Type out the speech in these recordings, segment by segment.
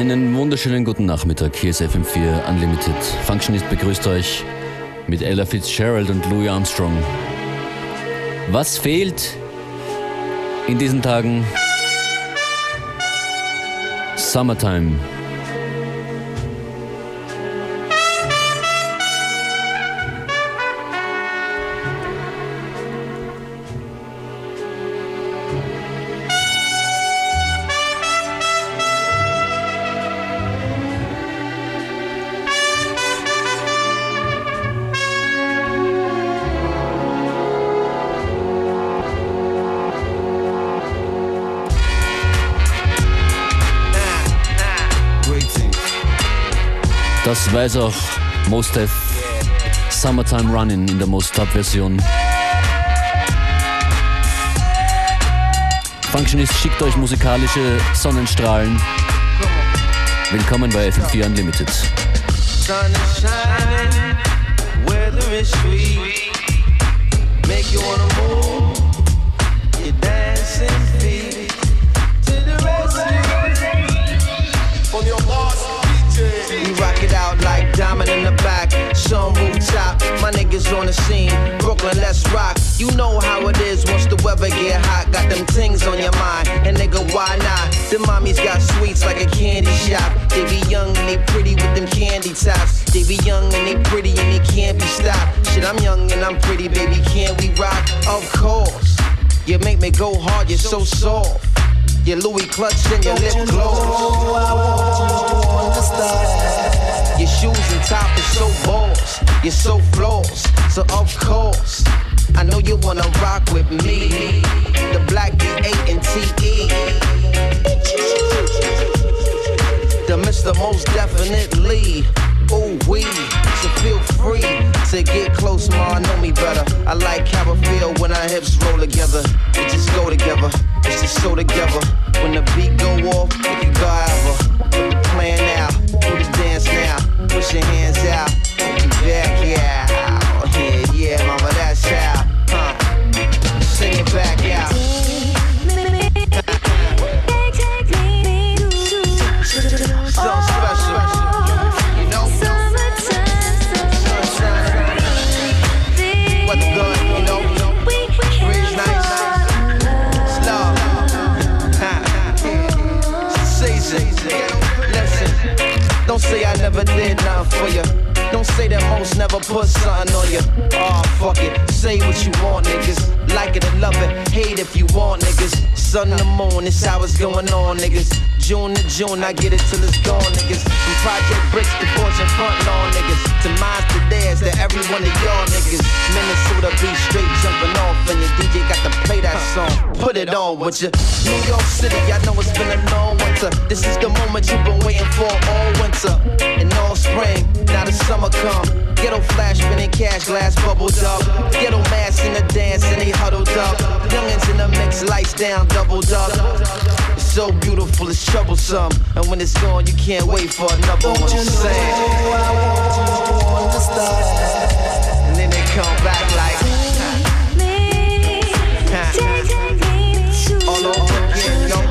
Einen wunderschönen guten Nachmittag. Hier ist FM4 Unlimited. Functionist begrüßt euch mit Ella Fitzgerald und Louis Armstrong. Was fehlt in diesen Tagen? Summertime. Weiß auch Most Def Summertime Running in der Most Top Version. Functionist schickt euch musikalische Sonnenstrahlen. Willkommen bei FM4 Unlimited. Sun is shining, weather is sweet. Make you wanna move, niggas on the scene. Brooklyn, let's rock. You know how it is once the weather get hot. Got them things on your mind. And nigga, why not? The mommies got sweets like a candy shop. They be young and they pretty with them candy tops. They be young and they pretty and they can't be stopped. Shit, I'm young and I'm pretty, baby. Can't we rock? Of course. You make me go hard, you're so soft. Your Louis clutch and your lip gloss. Your shoes and top is so balls. You're so floss. So of course, I know you wanna rock with me. The black D8 and TE. The Mr. Most Definitely. Ooh wee. So feel free to get close, ma. Know me better. I like how I feel when our hips roll together. We just go together. It's just so together. When the beat go off, we can go ever. Plan Push your hands out. You back. Yeah, say that most never put something on you. Oh, ah, fuck it. Say what you want, niggas. Like it or love it. Hate if you want, niggas. Sun the moon, this how it's going on, niggas. June to June, I get it till it's gone, niggas. From Project Bricks to Fortune Front Lawn, niggas. To mines to theirs, to every one of y'all niggas. Minnesota beat straight jumping off, and your DJ got to play that song. Put it on, would you? New York City, I know it's been a long This is the moment you've been waiting for all winter and all spring. Now the summer come. Ghetto flash, spinning cash, glass bubbled up. Ghetto mass in the dance, and they huddled up. Youngins in the mix, lights down, doubled up. It's so beautiful, it's troublesome. And when it's gone, you can't wait for another one. You know, I'm saying. And then they come back like. All over again,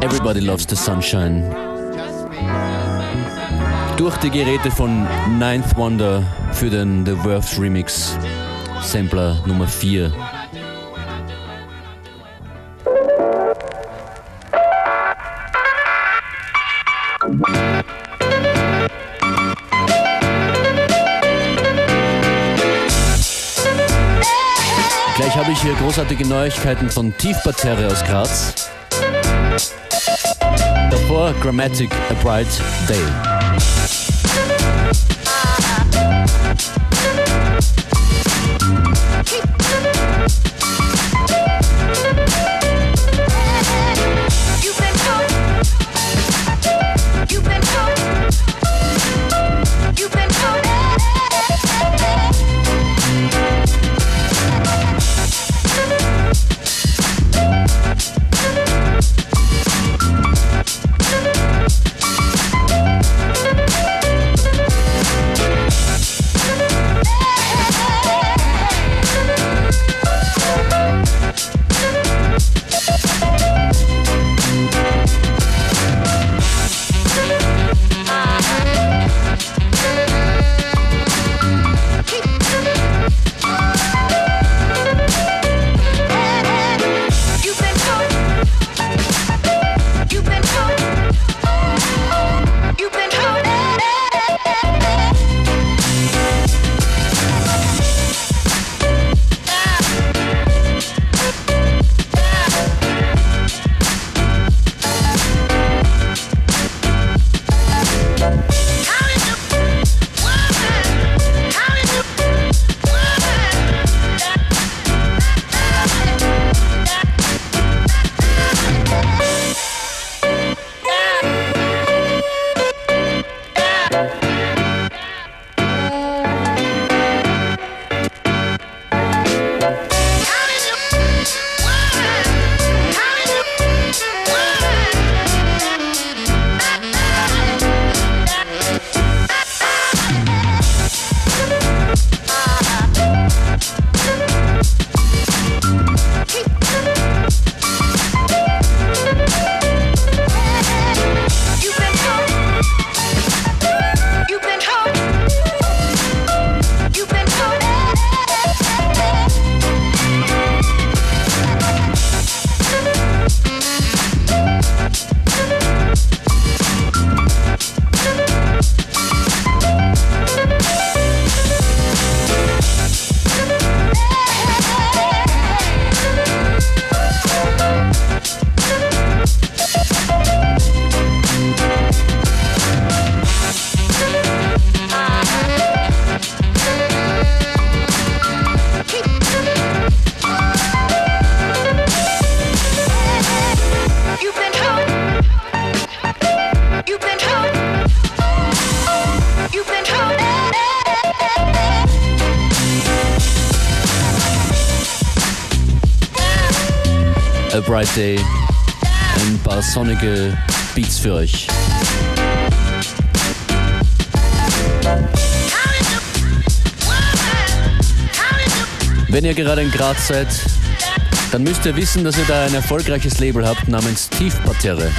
Everybody Loves the Sunshine. Durch die Geräte von Ninth Wonder für den The Worth Remix Sampler Nummer 4. Gleich habe ich hier großartige Neuigkeiten von Tiefparterre aus Graz. Davor Gramatik A Bright Day. Sonnige Beats für euch. Wenn ihr gerade in Graz seid, dann müsst ihr wissen, dass ihr da ein erfolgreiches Label habt namens Tiefparterre.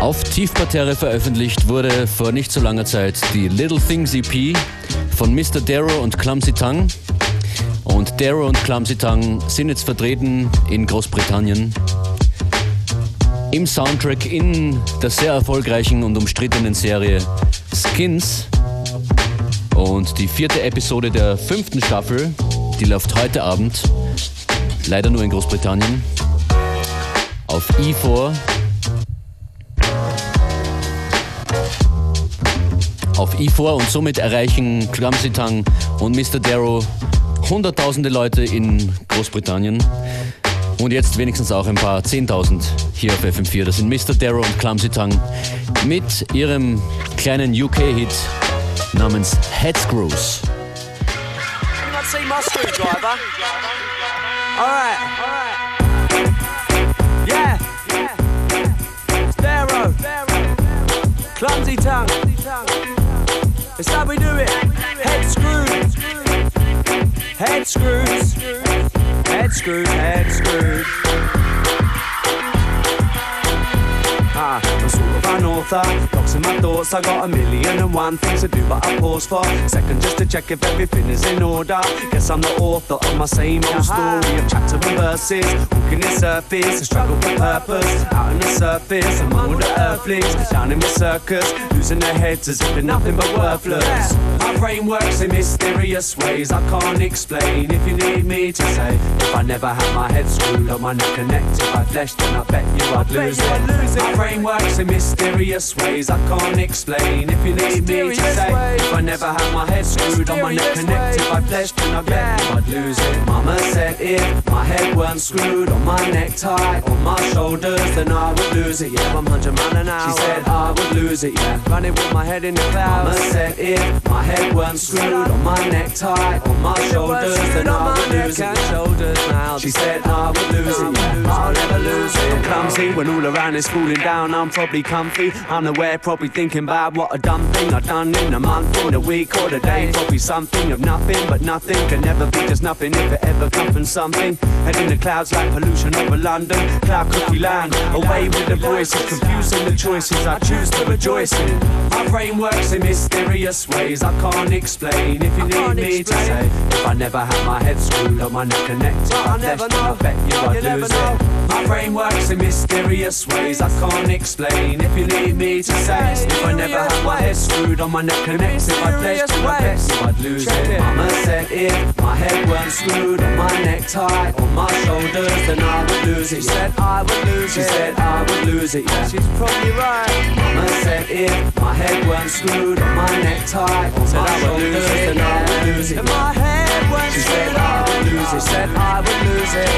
Auf Tiefparterre veröffentlicht wurde vor nicht so langer Zeit die Little Things EP von Mr. Darrow und Clumsy Tongue. Und Darrow und Clumsy Tongue sind jetzt vertreten in Großbritannien. Im Soundtrack in der sehr erfolgreichen und umstrittenen Serie Skins. Und die vierte Episode der fünften Staffel, die läuft heute Abend, leider nur in Großbritannien, auf E4 auf E4 und somit erreichen Clumsy Tongue und Mr. Darrow hunderttausende Leute in Großbritannien und jetzt wenigstens auch ein paar Zehntausend hier auf FM4. Das sind Mr. Darrow und Clumsy Tongue mit ihrem kleinen UK-Hit namens Head Screws. Alright, alright. Yeah, yeah. Darrow. Clumsy tongue. It's how we do it. Head screws. Head screws. Head screws. Head screws. Ah, I'm sort of an author, boxing my thoughts. I got a million and one things to do, but I pause for a second just to check if everything is in order. Guess I'm the author of my same old uh-huh. story of chapter and verses, walking the surface, a struggle for purpose. Out on the surface, among all the earthlings, down in the circus, losing their heads as if they're nothing but worthless. My brain works in mysterious ways I can't explain. If you need me to say, if I never had my head screwed on my neck connected by flesh, then I bet you I'd lose it My brain works in mysterious ways I can't explain. If you need me to say, if I never had my head screwed on my neck connected by flesh, then I bet I'd lose it. Mama said if my head weren't screwed on my necktie, on my shoulders, then I would lose it. Yeah, I'm 100 mile an hour. She said I would lose it. Yeah, running with my head in the clouds. Mama said if my head weren't screwed on my necktie, on my shoulders, then I would lose it. Shoulders now. She said I would lose it. Yeah, I'll never lose it. I'm clumsy when all around is falling down down, I'm probably comfy. Unaware, probably thinking about what a dumb thing I've done in a month, in a week, or a day. Probably something of nothing, but nothing can never be just nothing if it ever comes from something. Head in the clouds like pollution over London, cloud cookie land. Away with the voices, confusing the choices I choose to rejoice in. My brain works in mysterious ways I can't explain. If you need me to say, if I never had my head screwed on my neck connected, I never know. I bet you I'd lose it. My brain works in mysterious ways I can't explain. If you need me to say, if I never had my head screwed on my neck and necks, if I pledged to I bet you I'd lose it. Mama said if my head weren't screwed on my necktie, on my shoulders, then I would lose it. She said I would lose it. She said I would lose it. Yeah, she's probably right. Mama said if my head weren't screwed on my necktie, on my shoulders, then I would lose it. If my head weren't she said I would lose it. Said I would lose it.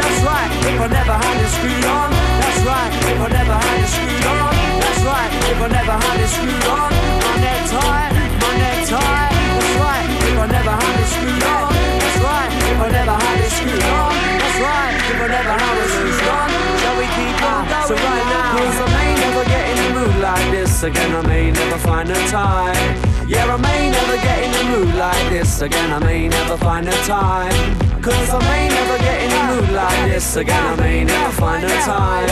That's right. If I never had it screwed on, that's right. If I never had it screwed on, right. If I never had it screwed on, my necktie, my necktie. That's right. If I never had it screwed on, that's right. If I never had it screwed on, that's right. If I never had it screwed on, shall we keep on going? So right now, cause I may never get in the mood like this again. I may never find the time. Yeah, I may never get in the mood like this again. I may never find the time. Cause I may never get in the mood like this again. I may never find the time.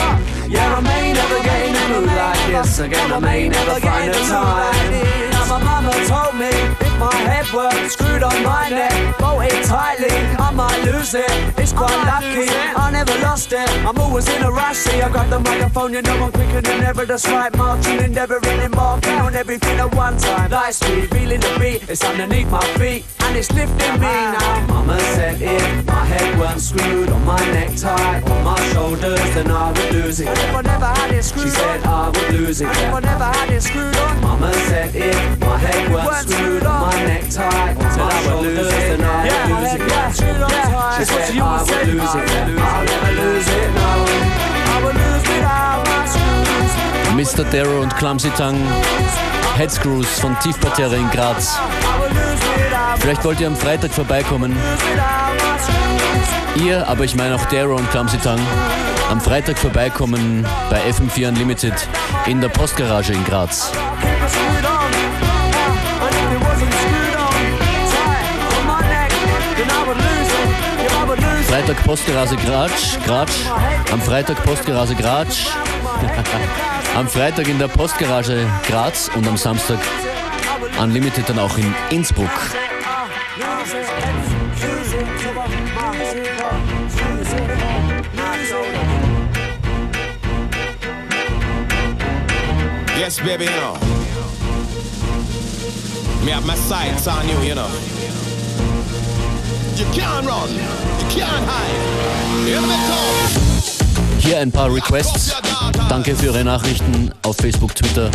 Yeah, I may never mood like this again. I may never find the time. Now my mama told me my head were screwed on my neck, bolted tightly, I might lose it. It's quite lucky I never lost it. I'm always in a rush. See, I got the microphone, you know I'm quicker than ever. That's right, marching, endeavoring, embarking on everything at one time. Light speed, feeling the beat. It's underneath my feet and it's lifting me ah. now. Mama said if my head weren't screwed on my necktie, on my shoulders, then I would lose it. And if I never had it screwed she said I would lose it. And if I never had it screwed on, Mama said if my head weren't screwed on my necktie. Said I would lose it, and I yeah, lose it. Yeah, yeah, yeah. She said I would lose it, I'll never lose it, no. Mr. Darrow und Clumsy Tang, Headscrews von Tiefparterre in Graz. Vielleicht wollt ihr am Freitag vorbeikommen. Ihr, aber ich meine auch Darrow und Clumsy Tang, am Freitag vorbeikommen bei FM4 Unlimited in der Postgarage in Graz. Freitag Postgarage Graz, Graz, am Freitag Postgarage Graz, am Freitag in der Postgarage Graz und am Samstag Unlimited dann auch in Innsbruck. Yes, baby, you know. Me have my sights on you, you know. You can't run, you can't hide. You know Hier ein paar Requests. Danke für Ihre Nachrichten auf Facebook, Twitter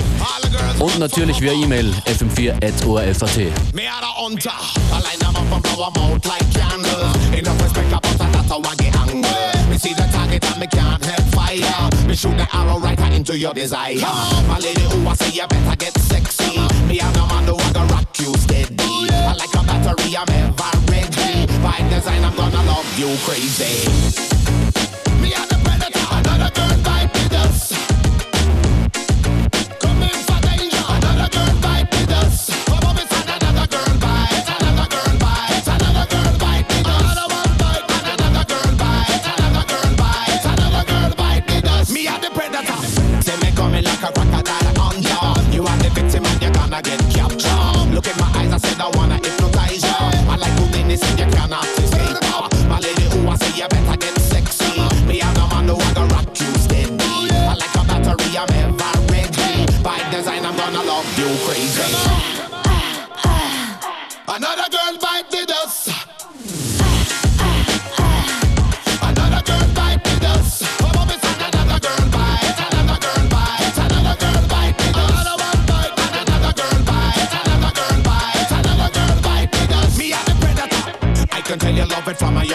und natürlich via E-Mail fm4.orf.at. Me are the hunter. I line them up and blow them out like candles. Enough respect about that, that's how I get angry. Me see the target and me can't help fire. Me shoot the arrow right into your desire. My lady, who I say you better get sexy. Me and the man who I gonna rock you steady. I like a battery, I'm ever ready. By design, I'm gonna love you crazy. Me the predator, another for danger, another girl. Come it's another girl bite, another girl bite, another girl. Another one another girl bite, another girl bite, another girl the predator, me like a crocodile hunter. You are the victim you're gonna get captured. Look in my eyes, I said I wanna you cannot escape. My say you better get sexy. The man steady. I like a battery, I'm ever ready. By design, I'm gonna love you crazy.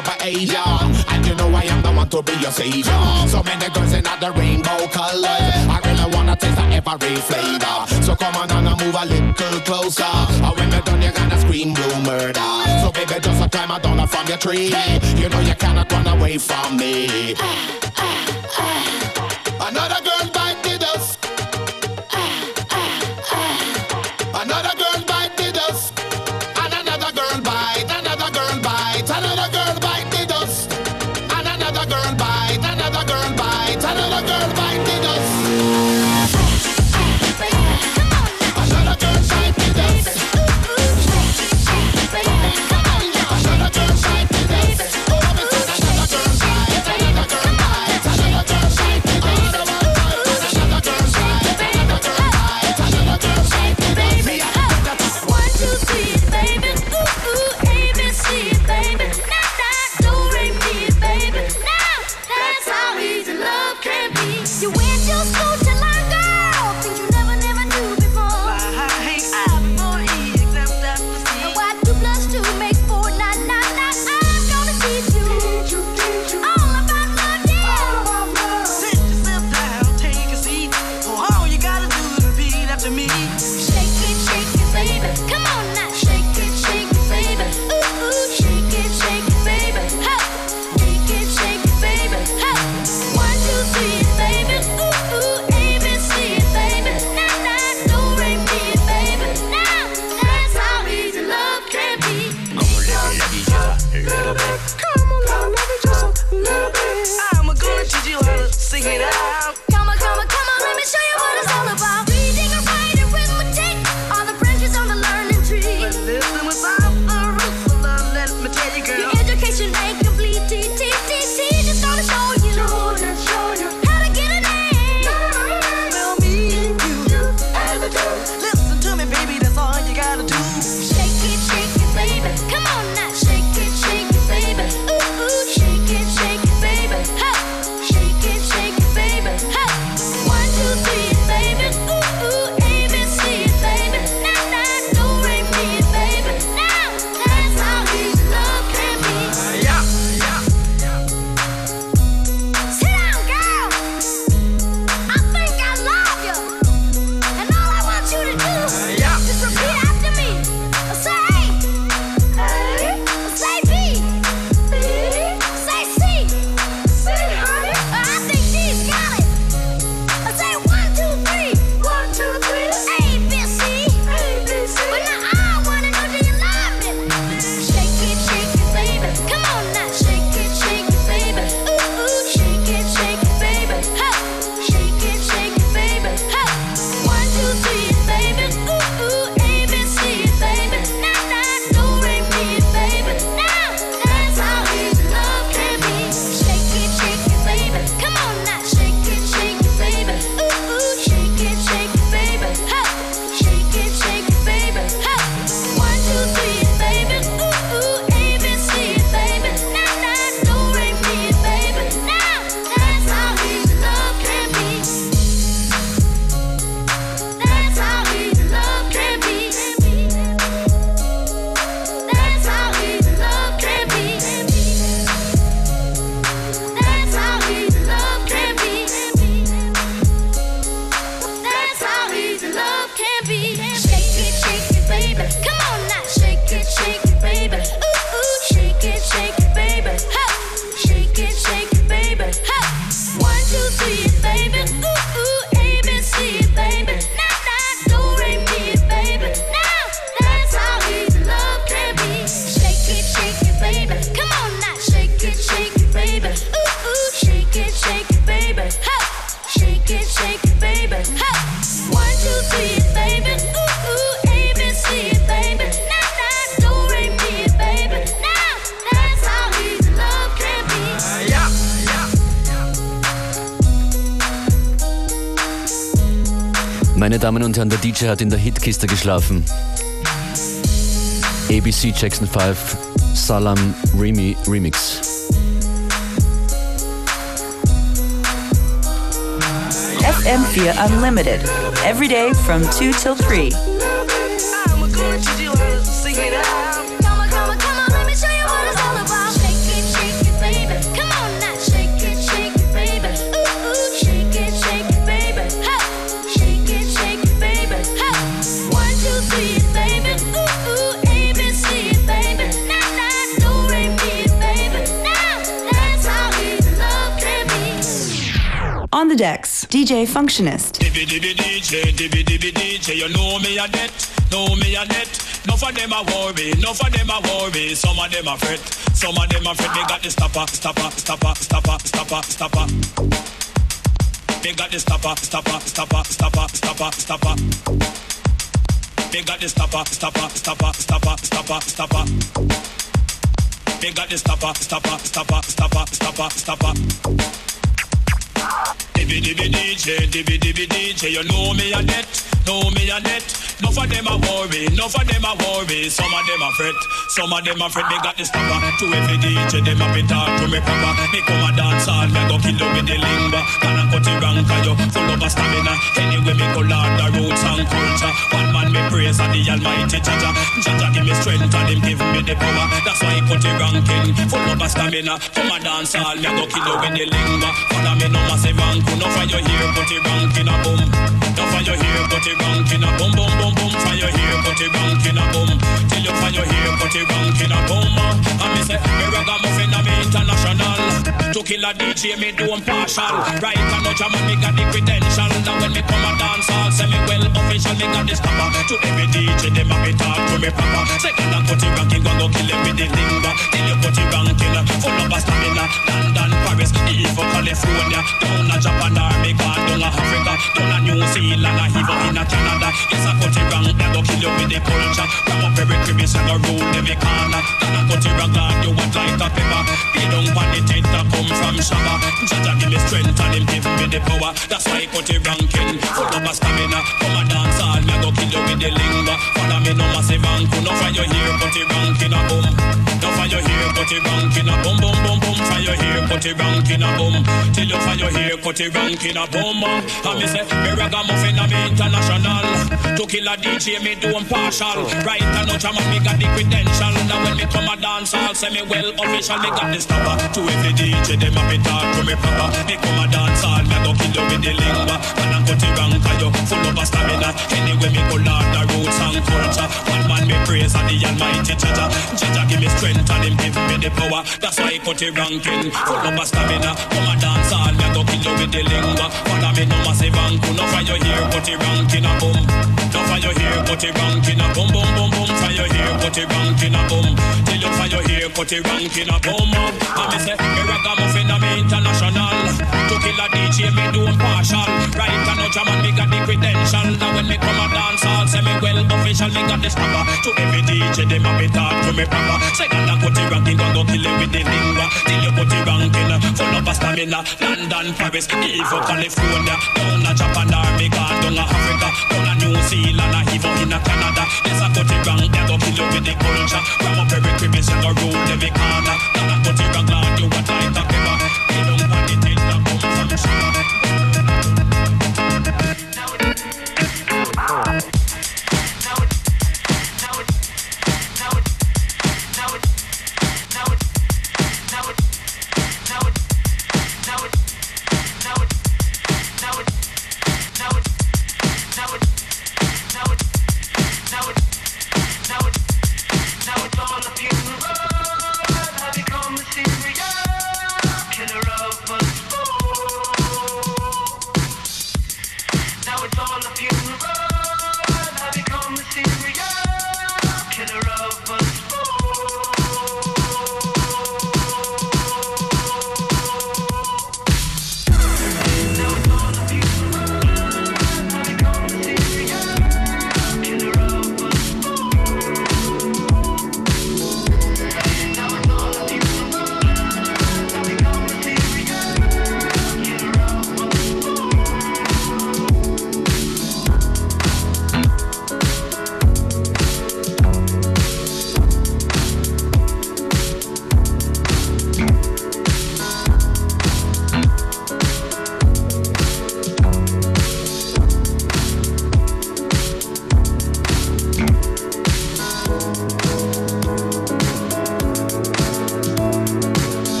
It from a younger age, yeah. and you know I am the one to be your savior. So many girls in the rainbow colors. I really wanna taste of every flavor. So come on and move a little closer. And when you're done, you're gonna scream blue murder. So baby, just a climb a down from your tree. You know you cannot run away from me. Another girl DJ hat in der Hitkiste geschlafen. ABC Jackson 5 Salam Remy Remix. FM4 Unlimited. Every day from 2 till 3. On the decks, DJ Functionist. DJ, DJ, you know me a know me a of them a worry, of them a worry. Some of them a fret, some of them a fret. They got the stopper, stopper, stopper, stopper, stopper, stopper. They got the stopper, stopper, stopper, stopper, stopper, stopper. They got the stopper, stopper, stopper, stopper, stopper, stopper. They got the stopper, stopper, stopper, stopper, stopper, stopper. Dibby dibby DJ, dibby dibby DJ, you know me a net, know me a net. Enough of them a worry, enough of them a worry. Some of them a fret, some of them a fret. They got the stopper to every DJ. Them a be talk to me proper. Me come a dance all, me go kill you with the lingua. Can I cut it wrong 'cause you full of a stamina. Anyway, me go learn the roots and culture. One man me praise and the Almighty Jaja. Jaja give me strength and him give me the power. That's why he cut it ranking, full of a stamina. Come a dance all, me go kill you with the lingua. Follow me no massive rank, no your here, put it ranking a boom. No your here, put it ranking a boom, boom, boom, boom. Your here, put it ranking a boom. Till you your here, put it ranking a boom. Uh, and me say, me ragamuffin me international. To kill a DJ, me do I'm partial. Right and no jam, me got the credential. Now when me come a dance hall, say me well official, me got the stopper. To every DJ, them a be talk to me proper. Second and put it ranking, go go kill it with the linger. Till you put it ranking, full of stamina. London, Paris, even California. Down a Japan, Jamaica, down a Africa, down a New Zealand, a even in Canada. Yes, I put it wrong, they go kill you with the culture. Grab up every crevice and go rule every corner. Then I put it wrong, you want like a pepper. Pay down on the tent that come from Shabba. Jaja give me strength and him give me the power. That's why I it ranking, full of a stamina. Come a dance all, me go kill you with the linga. Follow me no massive anku, no your here, it ranking a boom. No your here, it ranking a boom, boom, boom, boom. Your here, it ranking a boom. Till you your here, it ranking a boom. And me say, me ragamuffin a me international. To kill a DJ, me do I'm partial. Right and no jam, me got the credential. Now when me come a dance, I'll say me well official. Me got the stopper. To every DJ, them a be talk to me proper. Me come a dance, all me go kill you with the lingua. And I cut it wrong, cause you full of stamina. Anyway, me go learn the roots and culture. One man me praise and the Almighty Jaja. Jaja give me strength and him give me the power. That's why I cut it ranking. Full of stamina. Come a dance, all me go kill you with the lingua. Follow me no massive anku. No your here, cut it ranking a boom. No your here, cut it ranking a boom, boom, boom, boom. Your here, cut it ranking a boom. Till you your here, cut it ranking a boom. And me say, me ragamuffin me international. To kill a DJ, me do I'm partial. Right and no jam and me got the credential. Now when me come a dance, I'll say me well official. Me got the stopper. To every DJ, them a be talk to me proper. Second I cut it ranking, go go kill it with the lingua. Till you put it ranking, full of stamina. London, Paris, even California. Down a Japan, Jamaica, down a Africa, down a New Zealand, even in a Canada. Yes, I cut it wrong, they go kill you with the culture. Ram up every crevice and go rule every corner. Then I cut it wrong, Lord, you what like a pepper. They don't want the thing that come from Shabba.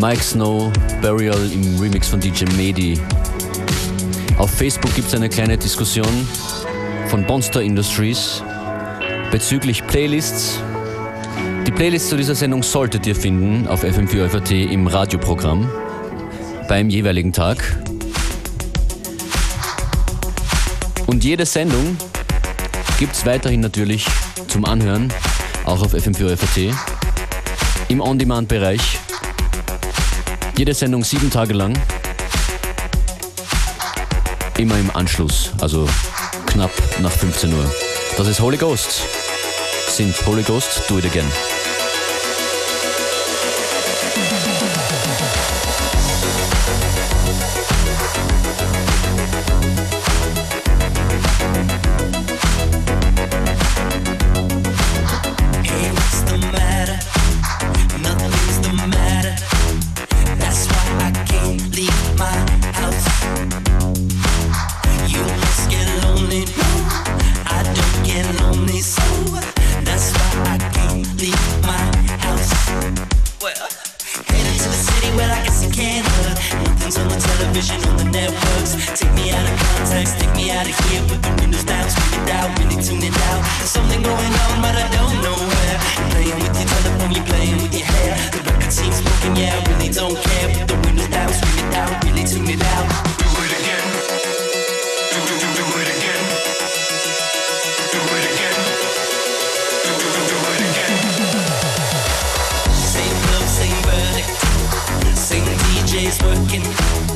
Mike Snow, Burial im Remix von DJ Medi. Auf Facebook gibt es eine kleine Diskussion von Bonster Industries bezüglich Playlists. Die Playlist zu dieser Sendung solltet ihr finden auf FM4FAT im Radioprogramm beim jeweiligen Tag. Und jede Sendung gibt es weiterhin natürlich zum Anhören, auch auf FM4FAT, im On-Demand-Bereich jede Sendung sieben Tage lang. Immer im Anschluss, also knapp nach 15 Uhr. Das ist Holy Ghost. Sind Holy Ghost, do it again. is working.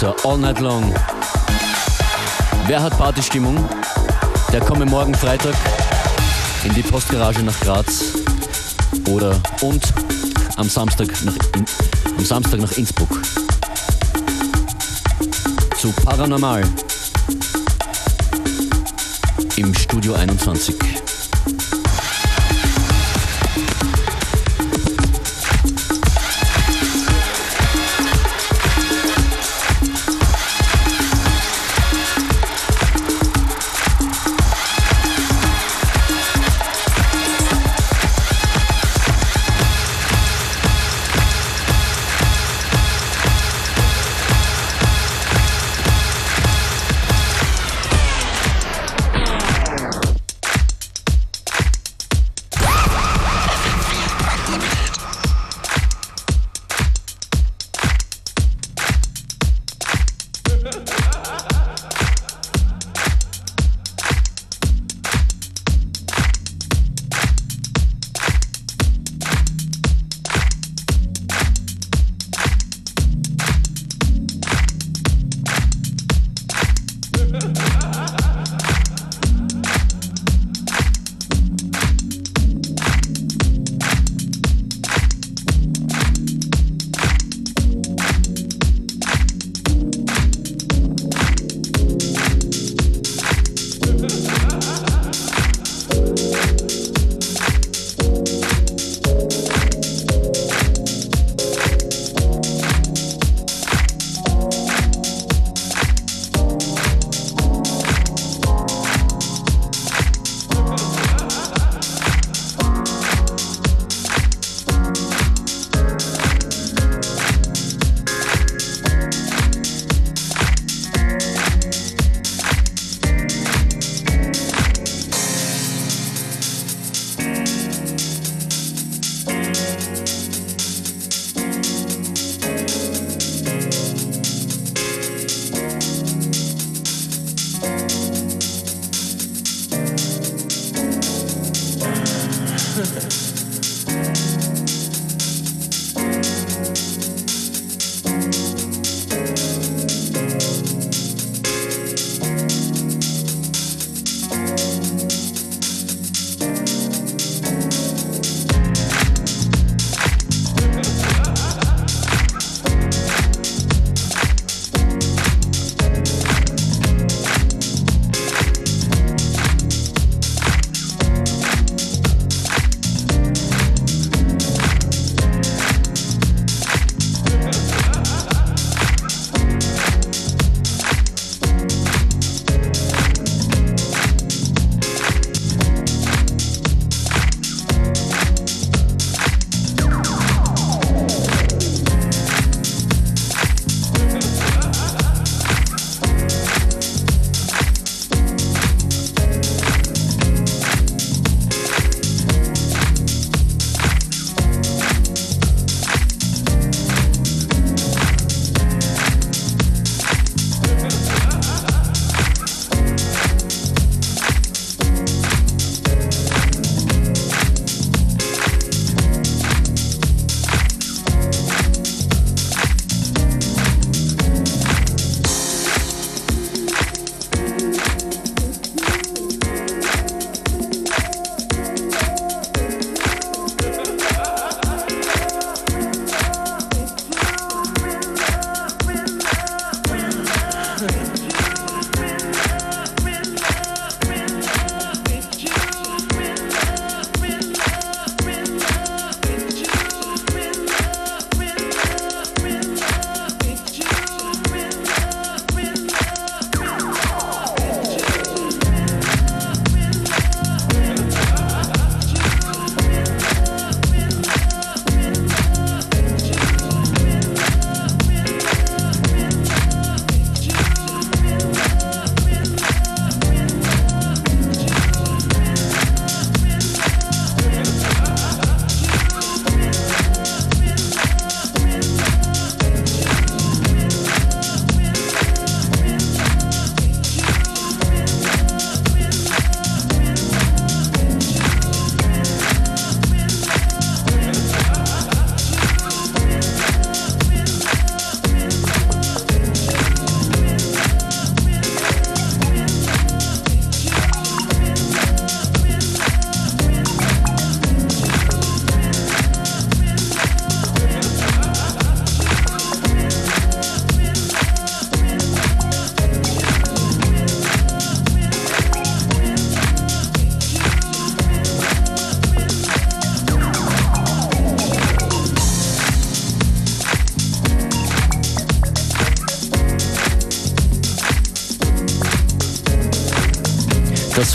Conductor All Night Long. Wer hat Partystimmung? Der komme morgen Freitag in die Postgarage nach Graz oder und am Samstag nach, in, am Samstag nach Innsbruck. Zu Paranormal im Studio 21.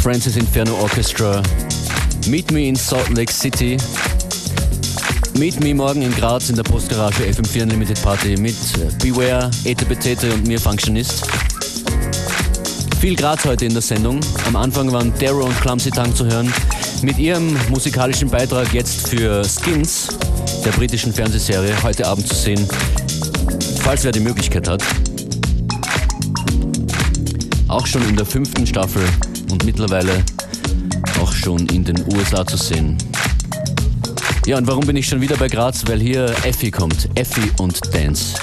Francis Inferno Orchestra. Meet me in Salt Lake City. Meet me morgen in Graz in der Postgarage FM4 Unlimited Party mit Beware, Ete Betete und mir Functionist. Viel Graz heute in der Sendung. Am Anfang waren Darrow und Clumsy Tang zu hören. Mit ihrem musikalischen Beitrag jetzt für Skins, der britischen Fernsehserie, heute Abend zu sehen, falls wer die Möglichkeit hat. Auch schon in der fünften Staffel und mittlerweile auch schon in den USA zu sehen. Ja, und warum bin ich schon wieder bei Graz? Weil hier Effi kommt. Effi und Dance.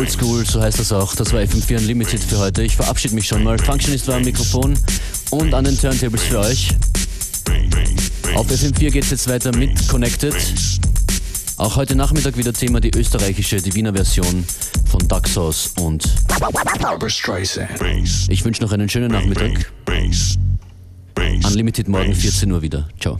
Check in Old School, so heißt das auch. Das war FM4 Unlimited für heute. Ich verabschiede mich schon mal. Functionist war am Mikrofon und an den Turntables für euch. Auf FM4 geht es jetzt weiter mit Connected. Auch heute Nachmittag wieder Thema die österreichische, die Wiener Version von Daxos und ich wünsche noch einen schönen Nachmittag. Unlimited morgen 14 Uhr wieder. Ciao.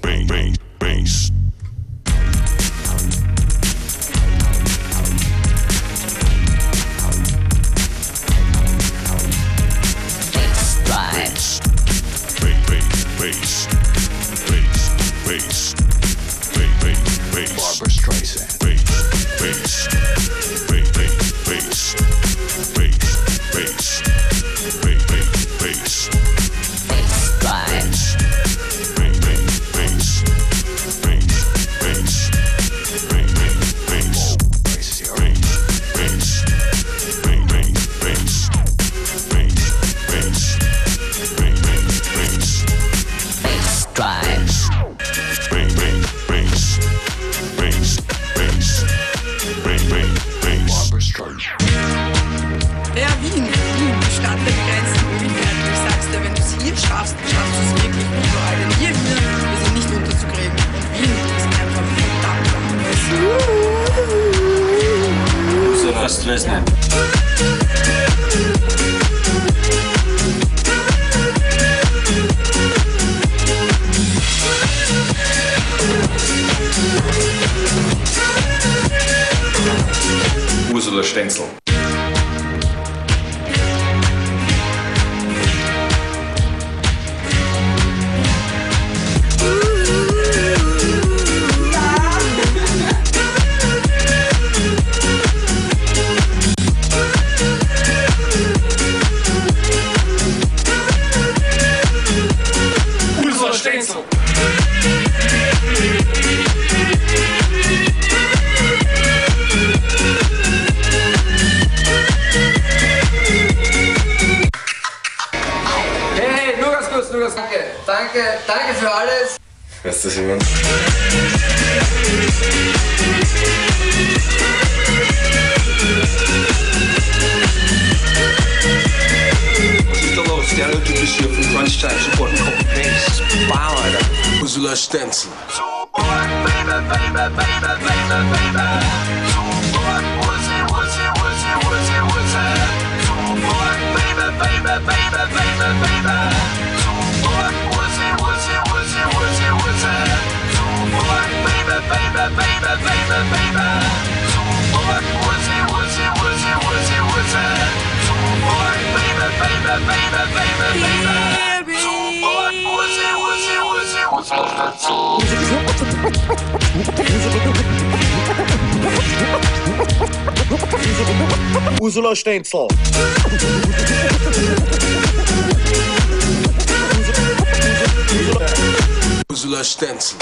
Chainsaw. Usula Stenzel.